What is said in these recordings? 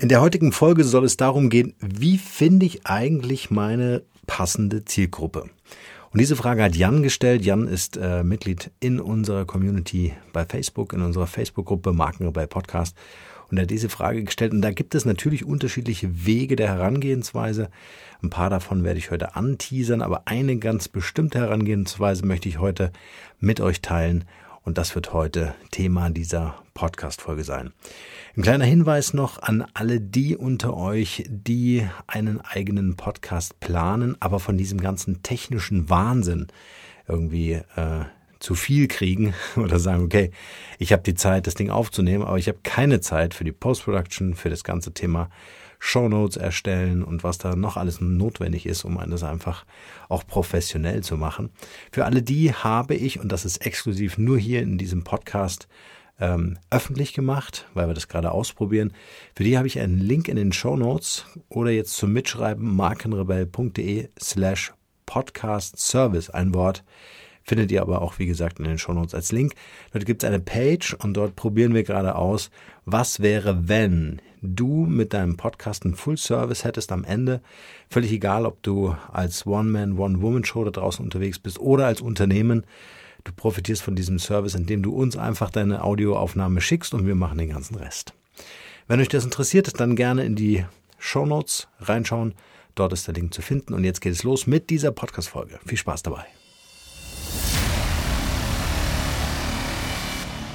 In der heutigen Folge soll es darum gehen, wie finde ich eigentlich meine passende Zielgruppe? Und diese Frage hat Jan gestellt. Jan ist äh, Mitglied in unserer Community bei Facebook, in unserer Facebook-Gruppe Markenrebell Podcast. Und er hat diese Frage gestellt. Und da gibt es natürlich unterschiedliche Wege der Herangehensweise. Ein paar davon werde ich heute anteasern, aber eine ganz bestimmte Herangehensweise möchte ich heute mit euch teilen. Und das wird heute Thema dieser Podcast-Folge sein. Ein kleiner Hinweis noch an alle die unter euch, die einen eigenen Podcast planen, aber von diesem ganzen technischen Wahnsinn irgendwie äh, zu viel kriegen oder sagen, okay, ich habe die Zeit, das Ding aufzunehmen, aber ich habe keine Zeit für die Post-Production, für das ganze Thema Shownotes erstellen und was da noch alles notwendig ist, um das einfach auch professionell zu machen. Für alle die habe ich, und das ist exklusiv nur hier in diesem Podcast, ähm, öffentlich gemacht, weil wir das gerade ausprobieren. Für die habe ich einen Link in den Show Notes oder jetzt zum Mitschreiben markenrebell.de slash podcast service, ein Wort. Findet ihr aber auch, wie gesagt, in den Shownotes als Link. Dort gibt es eine Page und dort probieren wir gerade aus, was wäre, wenn du mit deinem Podcast einen Full Service hättest am Ende. Völlig egal, ob du als One-Man, One-Woman-Show da draußen unterwegs bist oder als Unternehmen. Du profitierst von diesem Service, indem du uns einfach deine Audioaufnahme schickst und wir machen den ganzen Rest. Wenn euch das interessiert, dann gerne in die Show Notes reinschauen. Dort ist der Link zu finden. Und jetzt geht es los mit dieser Podcast-Folge. Viel Spaß dabei.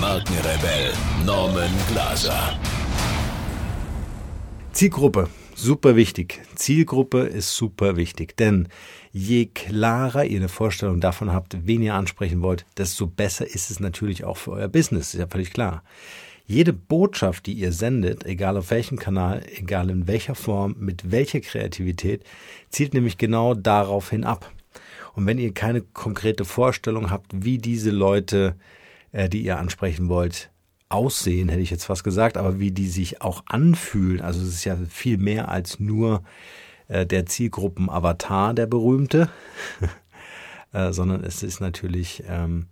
Markenrebell Norman Glaser. Zielgruppe, super wichtig. Zielgruppe ist super wichtig, denn je klarer ihr eine Vorstellung davon habt, wen ihr ansprechen wollt, desto besser ist es natürlich auch für euer Business, ist ja völlig klar. Jede Botschaft, die ihr sendet, egal auf welchem Kanal, egal in welcher Form, mit welcher Kreativität, zielt nämlich genau darauf hin ab. Und wenn ihr keine konkrete Vorstellung habt, wie diese Leute die ihr ansprechen wollt, aussehen, hätte ich jetzt fast gesagt, aber wie die sich auch anfühlen. Also es ist ja viel mehr als nur äh, der Zielgruppen-Avatar, der berühmte, äh, sondern es ist natürlich ähm,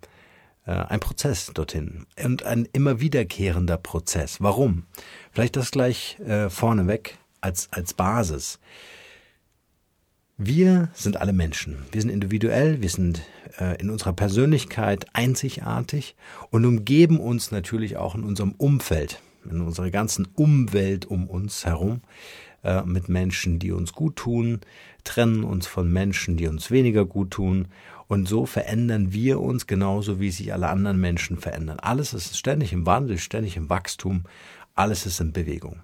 äh, ein Prozess dorthin und ein immer wiederkehrender Prozess. Warum? Vielleicht das gleich äh, vorneweg als, als Basis. Wir sind alle Menschen. Wir sind individuell, wir sind äh, in unserer Persönlichkeit einzigartig und umgeben uns natürlich auch in unserem Umfeld, in unserer ganzen Umwelt um uns herum äh, mit Menschen, die uns gut tun, trennen uns von Menschen, die uns weniger gut tun und so verändern wir uns genauso, wie sich alle anderen Menschen verändern. Alles ist ständig im Wandel, ständig im Wachstum, alles ist in Bewegung.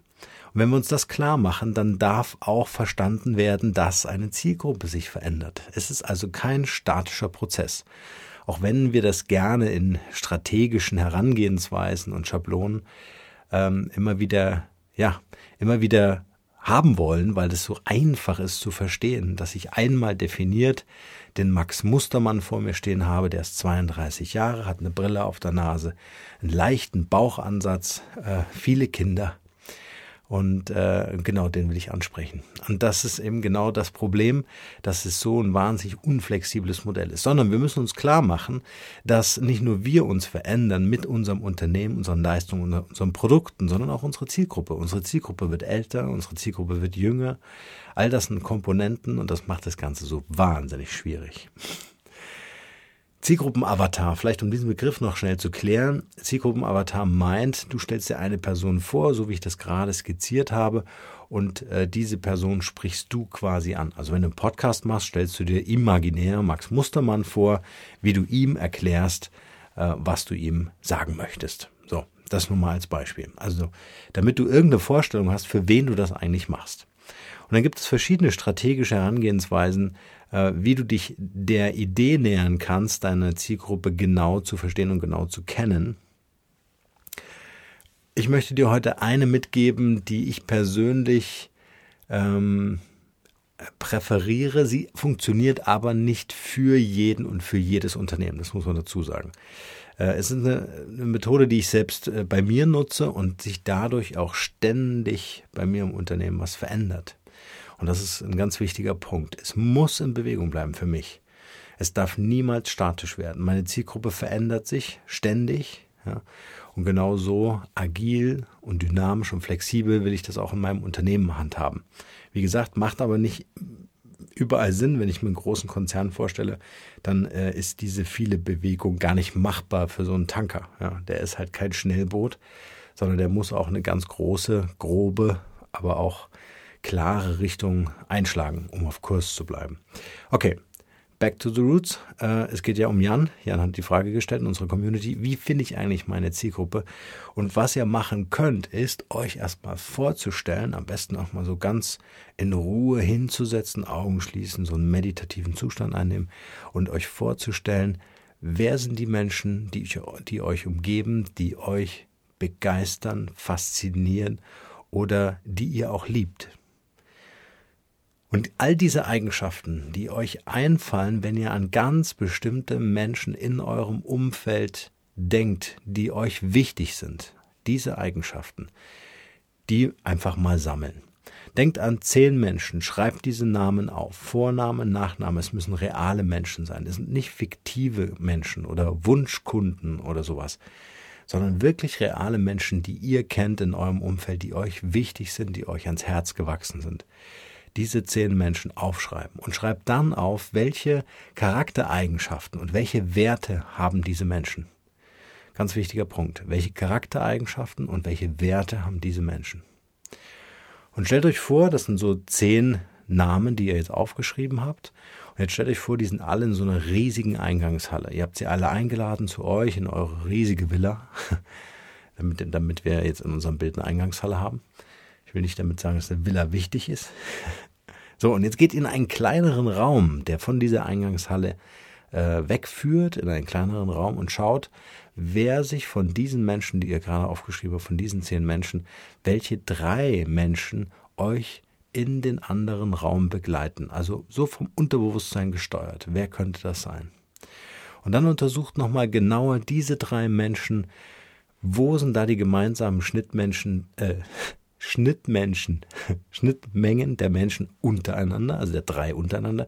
Wenn wir uns das klar machen, dann darf auch verstanden werden, dass eine Zielgruppe sich verändert. Es ist also kein statischer Prozess. Auch wenn wir das gerne in strategischen Herangehensweisen und Schablonen ähm, immer wieder, ja, immer wieder haben wollen, weil es so einfach ist zu verstehen, dass ich einmal definiert den Max Mustermann vor mir stehen habe, der ist 32 Jahre, hat eine Brille auf der Nase, einen leichten Bauchansatz, äh, viele Kinder, und äh, genau den will ich ansprechen. Und das ist eben genau das Problem, dass es so ein wahnsinnig unflexibles Modell ist. Sondern wir müssen uns klar machen, dass nicht nur wir uns verändern mit unserem Unternehmen, unseren Leistungen, unseren Produkten, sondern auch unsere Zielgruppe. Unsere Zielgruppe wird älter, unsere Zielgruppe wird jünger. All das sind Komponenten und das macht das Ganze so wahnsinnig schwierig. Zielgruppenavatar, vielleicht um diesen Begriff noch schnell zu klären. Zielgruppenavatar meint, du stellst dir eine Person vor, so wie ich das gerade skizziert habe, und äh, diese Person sprichst du quasi an. Also wenn du einen Podcast machst, stellst du dir imaginär Max Mustermann vor, wie du ihm erklärst, äh, was du ihm sagen möchtest. So, das nur mal als Beispiel. Also, damit du irgendeine Vorstellung hast, für wen du das eigentlich machst. Und dann gibt es verschiedene strategische Herangehensweisen, wie du dich der Idee nähern kannst, deine Zielgruppe genau zu verstehen und genau zu kennen. Ich möchte dir heute eine mitgeben, die ich persönlich ähm, präferiere. Sie funktioniert aber nicht für jeden und für jedes Unternehmen. Das muss man dazu sagen. Äh, es ist eine, eine, Methode, die ich selbst äh, bei mir nutze und sich dadurch auch ständig bei mir im Unternehmen was verändert. Und das ist ein ganz wichtiger Punkt. Es muss in Bewegung bleiben für mich. Es darf niemals statisch werden. Meine Zielgruppe verändert sich ständig. Ja. Und genau so agil und dynamisch und flexibel will ich das auch in meinem Unternehmen handhaben. Wie gesagt, macht aber nicht überall Sinn. Wenn ich mir einen großen Konzern vorstelle, dann äh, ist diese viele Bewegung gar nicht machbar für so einen Tanker. Ja, der ist halt kein Schnellboot, sondern der muss auch eine ganz große, grobe, aber auch klare Richtung einschlagen, um auf Kurs zu bleiben. Okay, Back to the Roots. Äh, es geht ja um Jan. Jan hat die Frage gestellt in unserer Community, wie finde ich eigentlich meine Zielgruppe? Und was ihr machen könnt, ist euch erstmal vorzustellen, am besten auch mal so ganz in Ruhe hinzusetzen, Augen schließen, so einen meditativen Zustand einnehmen und euch vorzustellen, wer sind die Menschen, die, die euch umgeben, die euch begeistern, faszinieren oder die ihr auch liebt, und all diese Eigenschaften, die euch einfallen, wenn ihr an ganz bestimmte Menschen in eurem Umfeld denkt, die euch wichtig sind, diese Eigenschaften, die einfach mal sammeln. Denkt an zehn Menschen, schreibt diese Namen auf. Vorname, Nachname, es müssen reale Menschen sein. Es sind nicht fiktive Menschen oder Wunschkunden oder sowas, sondern wirklich reale Menschen, die ihr kennt in eurem Umfeld, die euch wichtig sind, die euch ans Herz gewachsen sind diese zehn Menschen aufschreiben und schreibt dann auf, welche Charaktereigenschaften und welche Werte haben diese Menschen. Ganz wichtiger Punkt. Welche Charaktereigenschaften und welche Werte haben diese Menschen? Und stellt euch vor, das sind so zehn Namen, die ihr jetzt aufgeschrieben habt. Und jetzt stellt euch vor, die sind alle in so einer riesigen Eingangshalle. Ihr habt sie alle eingeladen zu euch in eure riesige Villa, damit, damit wir jetzt in unserem Bild eine Eingangshalle haben. Ich will nicht damit sagen, dass eine Villa wichtig ist. So, und jetzt geht in einen kleineren Raum, der von dieser Eingangshalle äh, wegführt, in einen kleineren Raum und schaut, wer sich von diesen Menschen, die ihr gerade aufgeschrieben habt, von diesen zehn Menschen, welche drei Menschen euch in den anderen Raum begleiten. Also so vom Unterbewusstsein gesteuert. Wer könnte das sein? Und dann untersucht nochmal genauer diese drei Menschen, wo sind da die gemeinsamen Schnittmenschen, äh, Schnittmenschen, Schnittmengen der Menschen untereinander, also der drei untereinander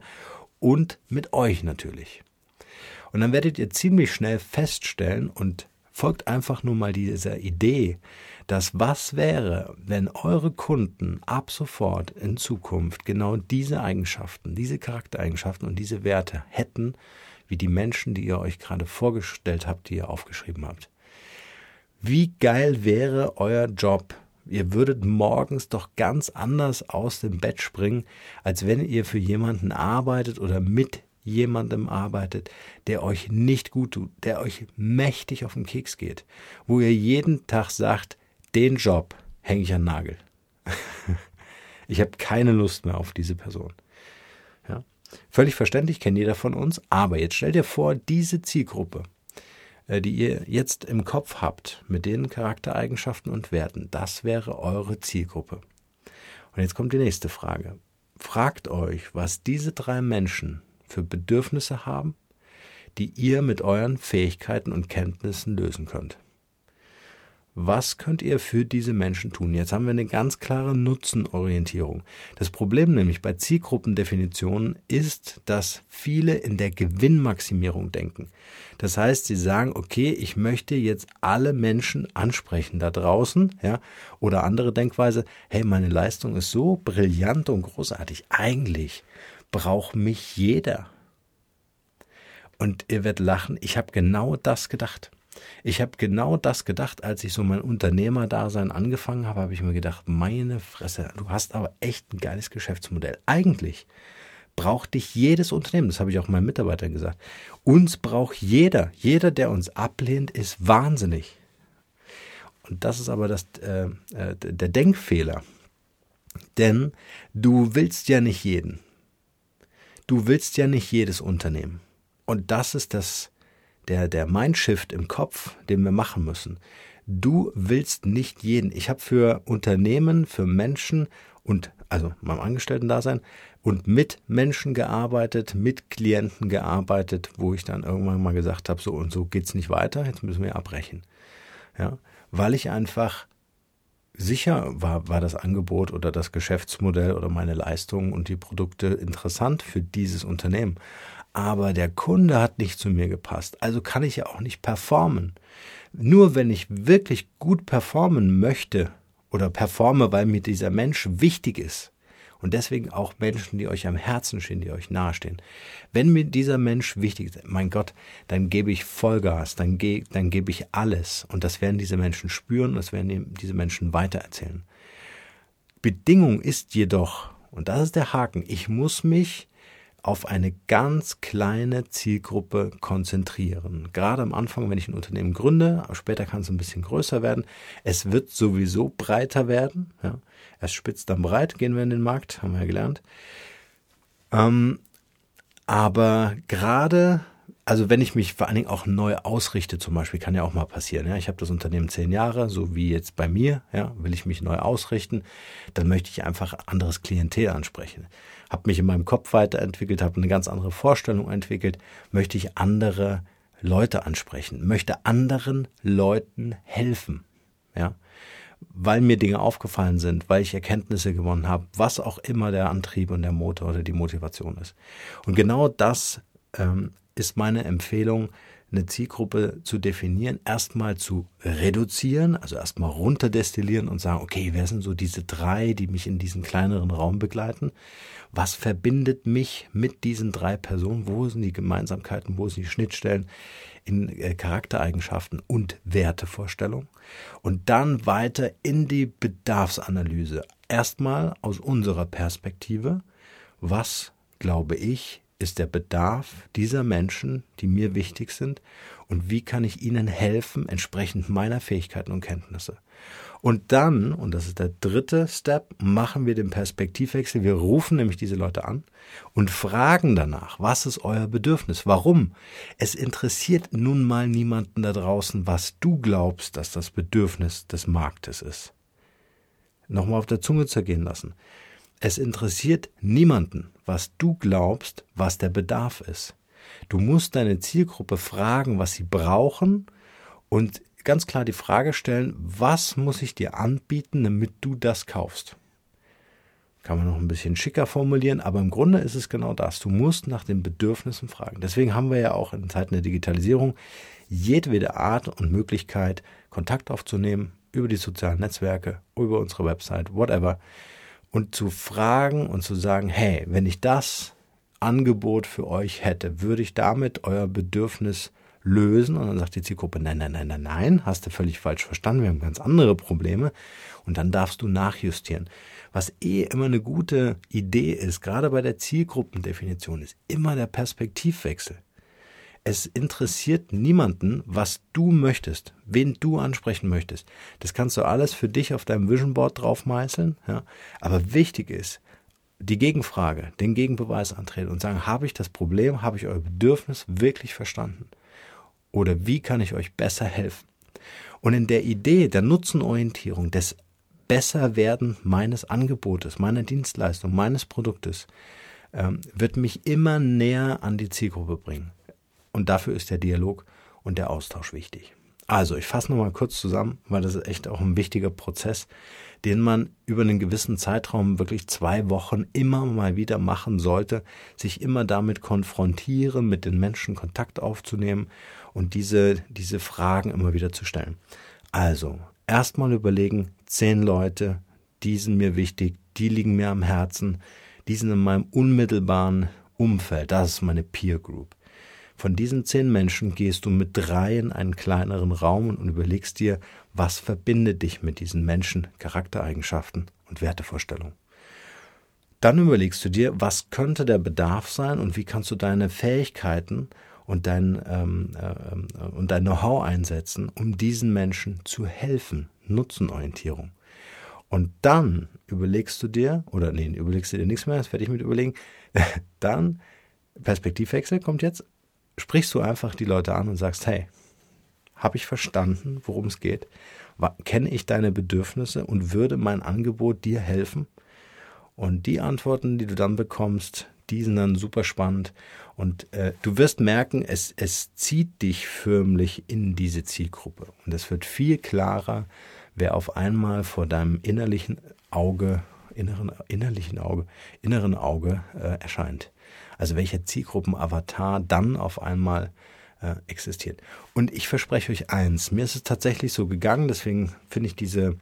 und mit euch natürlich. Und dann werdet ihr ziemlich schnell feststellen und folgt einfach nur mal dieser Idee, dass was wäre, wenn eure Kunden ab sofort in Zukunft genau diese Eigenschaften, diese Charaktereigenschaften und diese Werte hätten, wie die Menschen, die ihr euch gerade vorgestellt habt, die ihr aufgeschrieben habt. Wie geil wäre euer Job, Ihr würdet morgens doch ganz anders aus dem Bett springen, als wenn ihr für jemanden arbeitet oder mit jemandem arbeitet, der euch nicht gut tut, der euch mächtig auf den Keks geht, wo ihr jeden Tag sagt, den Job hänge ich an Nagel. ich habe keine Lust mehr auf diese Person. Ja? Völlig verständlich, kennt jeder von uns, aber jetzt stell dir vor, diese Zielgruppe, die ihr jetzt im Kopf habt, mit den Charaktereigenschaften und Werten, das wäre eure Zielgruppe. Und jetzt kommt die nächste Frage. Fragt euch, was diese drei Menschen für Bedürfnisse haben, die ihr mit euren Fähigkeiten und Kenntnissen lösen könnt. Was könnt ihr für diese Menschen tun? Jetzt haben wir eine ganz klare Nutzenorientierung. Das Problem nämlich bei Zielgruppendefinitionen ist, dass viele in der Gewinnmaximierung denken. Das heißt, sie sagen, okay, ich möchte jetzt alle Menschen ansprechen da draußen, ja, oder andere Denkweise, hey, meine Leistung ist so brillant und großartig. Eigentlich braucht mich jeder. Und ihr werdet lachen, ich habe genau das gedacht. Ich habe genau das gedacht, als ich so mein Unternehmerdasein angefangen habe, habe ich mir gedacht, meine Fresse, du hast aber echt ein geiles Geschäftsmodell. Eigentlich braucht dich jedes Unternehmen, das habe ich auch meinen Mitarbeitern gesagt. Uns braucht jeder. Jeder, der uns ablehnt, ist wahnsinnig. Und das ist aber das, äh, äh, der Denkfehler. Denn du willst ja nicht jeden. Du willst ja nicht jedes Unternehmen. Und das ist das der, der Mindshift im Kopf, den wir machen müssen. Du willst nicht jeden. Ich habe für Unternehmen, für Menschen und also meinem Angestellten-Dasein, und mit Menschen gearbeitet, mit Klienten gearbeitet, wo ich dann irgendwann mal gesagt habe, so und so geht's nicht weiter, jetzt müssen wir abbrechen. Ja, weil ich einfach sicher war, war das Angebot oder das Geschäftsmodell oder meine Leistungen und die Produkte interessant für dieses Unternehmen. Aber der Kunde hat nicht zu mir gepasst, also kann ich ja auch nicht performen. Nur wenn ich wirklich gut performen möchte oder performe, weil mir dieser Mensch wichtig ist, und deswegen auch Menschen, die euch am Herzen stehen, die euch nahestehen. Wenn mir dieser Mensch wichtig ist, mein Gott, dann gebe ich Vollgas, dann, ge dann gebe ich alles. Und das werden diese Menschen spüren, das werden diese Menschen weitererzählen. Bedingung ist jedoch, und das ist der Haken, ich muss mich auf eine ganz kleine Zielgruppe konzentrieren. Gerade am Anfang, wenn ich ein Unternehmen gründe, später kann es ein bisschen größer werden. Es wird sowieso breiter werden. Ja. Erst spitzt, dann breit gehen wir in den Markt, haben wir ja gelernt. Ähm, aber gerade, also wenn ich mich vor allen Dingen auch neu ausrichte, zum Beispiel, kann ja auch mal passieren. Ja, ich habe das Unternehmen zehn Jahre, so wie jetzt bei mir. Ja, will ich mich neu ausrichten, dann möchte ich einfach anderes Klientel ansprechen habe mich in meinem Kopf weiterentwickelt, habe eine ganz andere Vorstellung entwickelt, möchte ich andere Leute ansprechen, möchte anderen Leuten helfen, ja, weil mir Dinge aufgefallen sind, weil ich Erkenntnisse gewonnen habe, was auch immer der Antrieb und der Motor oder die Motivation ist. Und genau das ähm, ist meine Empfehlung, eine Zielgruppe zu definieren, erstmal zu reduzieren, also erstmal runterdestillieren und sagen, okay, wer sind so diese drei, die mich in diesen kleineren Raum begleiten? Was verbindet mich mit diesen drei Personen? Wo sind die Gemeinsamkeiten? Wo sind die Schnittstellen in äh, Charaktereigenschaften und Wertevorstellungen? Und dann weiter in die Bedarfsanalyse. Erstmal aus unserer Perspektive. Was glaube ich, ist der Bedarf dieser Menschen, die mir wichtig sind und wie kann ich ihnen helfen, entsprechend meiner Fähigkeiten und Kenntnisse. Und dann, und das ist der dritte Step, machen wir den Perspektivwechsel. Wir rufen nämlich diese Leute an und fragen danach, was ist euer Bedürfnis? Warum? Es interessiert nun mal niemanden da draußen, was du glaubst, dass das Bedürfnis des Marktes ist. Nochmal auf der Zunge zergehen lassen. Es interessiert niemanden, was du glaubst, was der Bedarf ist. Du musst deine Zielgruppe fragen, was sie brauchen und ganz klar die Frage stellen, was muss ich dir anbieten, damit du das kaufst? Kann man noch ein bisschen schicker formulieren, aber im Grunde ist es genau das. Du musst nach den Bedürfnissen fragen. Deswegen haben wir ja auch in Zeiten der Digitalisierung jedwede Art und Möglichkeit, Kontakt aufzunehmen über die sozialen Netzwerke, über unsere Website, whatever und zu fragen und zu sagen, hey, wenn ich das Angebot für euch hätte, würde ich damit euer Bedürfnis lösen? Und dann sagt die Zielgruppe, nein, nein, nein, nein, nein, hast du völlig falsch verstanden, wir haben ganz andere Probleme. Und dann darfst du nachjustieren. Was eh immer eine gute Idee ist, gerade bei der Zielgruppendefinition, ist immer der Perspektivwechsel. Es interessiert niemanden, was du möchtest, wen du ansprechen möchtest. Das kannst du alles für dich auf deinem Vision Board drauf meißeln. Ja? Aber wichtig ist, die Gegenfrage, den Gegenbeweis antreten und sagen, habe ich das Problem, habe ich euer Bedürfnis wirklich verstanden? Oder wie kann ich euch besser helfen? Und in der Idee der Nutzenorientierung, des Besserwerden meines Angebotes, meiner Dienstleistung, meines Produktes, ähm, wird mich immer näher an die Zielgruppe bringen. Und dafür ist der Dialog und der Austausch wichtig. Also, ich fasse nochmal kurz zusammen, weil das ist echt auch ein wichtiger Prozess, den man über einen gewissen Zeitraum, wirklich zwei Wochen, immer mal wieder machen sollte, sich immer damit konfrontieren, mit den Menschen Kontakt aufzunehmen und diese, diese Fragen immer wieder zu stellen. Also, erstmal überlegen, zehn Leute, die sind mir wichtig, die liegen mir am Herzen, die sind in meinem unmittelbaren Umfeld, das ist meine Peer Group. Von diesen zehn Menschen gehst du mit drei in einen kleineren Raum und überlegst dir, was verbindet dich mit diesen Menschen, Charaktereigenschaften und Wertevorstellungen. Dann überlegst du dir, was könnte der Bedarf sein und wie kannst du deine Fähigkeiten und dein, ähm, äh, und dein Know-how einsetzen, um diesen Menschen zu helfen. Nutzenorientierung. Und dann überlegst du dir, oder nee, überlegst du dir nichts mehr, das werde ich mit überlegen, dann Perspektivwechsel kommt jetzt, sprichst du einfach die Leute an und sagst, hey, habe ich verstanden, worum es geht? Kenne ich deine Bedürfnisse und würde mein Angebot dir helfen? Und die Antworten, die du dann bekommst, die sind dann super spannend. Und äh, du wirst merken, es, es zieht dich förmlich in diese Zielgruppe. Und es wird viel klarer, wer auf einmal vor deinem innerlichen Auge, inneren, innerlichen Auge, inneren Auge äh, erscheint. Also welcher Zielgruppenavatar dann auf einmal äh, existiert. Und ich verspreche euch eins, mir ist es tatsächlich so gegangen, deswegen finde ich diese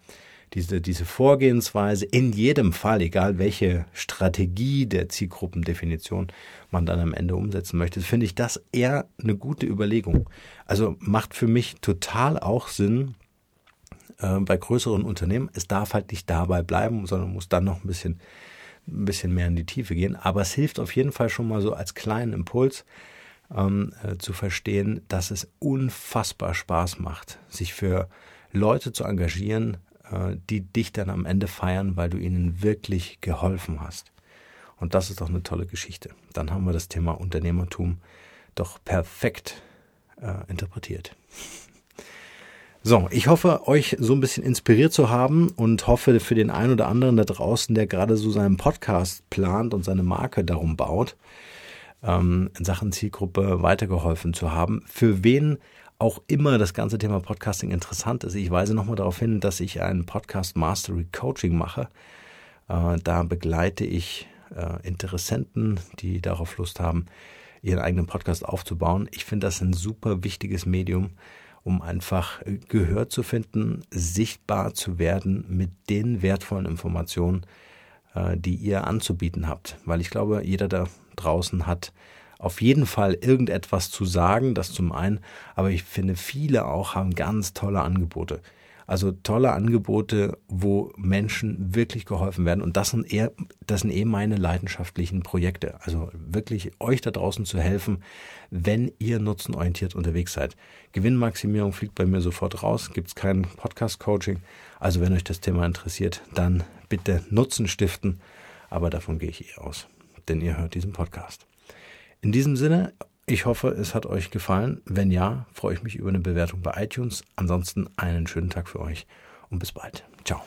diese, diese Vorgehensweise in jedem Fall, egal welche Strategie der Zielgruppendefinition man dann am Ende umsetzen möchte, finde ich das eher eine gute Überlegung. Also macht für mich total auch Sinn, äh, bei größeren Unternehmen. Es darf halt nicht dabei bleiben, sondern muss dann noch ein bisschen, ein bisschen mehr in die Tiefe gehen. Aber es hilft auf jeden Fall schon mal so als kleinen Impuls, ähm, äh, zu verstehen, dass es unfassbar Spaß macht, sich für Leute zu engagieren, äh, die dich dann am Ende feiern, weil du ihnen wirklich geholfen hast. Und das ist doch eine tolle Geschichte. Dann haben wir das Thema Unternehmertum doch perfekt äh, interpretiert. So, ich hoffe, euch so ein bisschen inspiriert zu haben und hoffe für den einen oder anderen da draußen, der gerade so seinen Podcast plant und seine Marke darum baut, ähm, in Sachen Zielgruppe weitergeholfen zu haben. Für wen auch immer das ganze Thema Podcasting interessant ist. Ich weise nochmal darauf hin, dass ich ein Podcast Mastery Coaching mache. Äh, da begleite ich äh, Interessenten, die darauf Lust haben, ihren eigenen Podcast aufzubauen. Ich finde das ein super wichtiges Medium, um einfach Gehör zu finden, sichtbar zu werden mit den wertvollen Informationen, äh, die ihr anzubieten habt. Weil ich glaube, jeder da draußen hat auf jeden Fall irgendetwas zu sagen, das zum einen, aber ich finde, viele auch haben ganz tolle Angebote. Also tolle Angebote, wo Menschen wirklich geholfen werden. Und das sind eher, das sind eh meine leidenschaftlichen Projekte. Also wirklich euch da draußen zu helfen, wenn ihr nutzenorientiert unterwegs seid. Gewinnmaximierung fliegt bei mir sofort raus, gibt's kein Podcast-Coaching. Also wenn euch das Thema interessiert, dann bitte Nutzen stiften. Aber davon gehe ich eh aus, denn ihr hört diesen Podcast. In diesem Sinne, ich hoffe, es hat euch gefallen. Wenn ja, freue ich mich über eine Bewertung bei iTunes. Ansonsten einen schönen Tag für euch und bis bald. Ciao.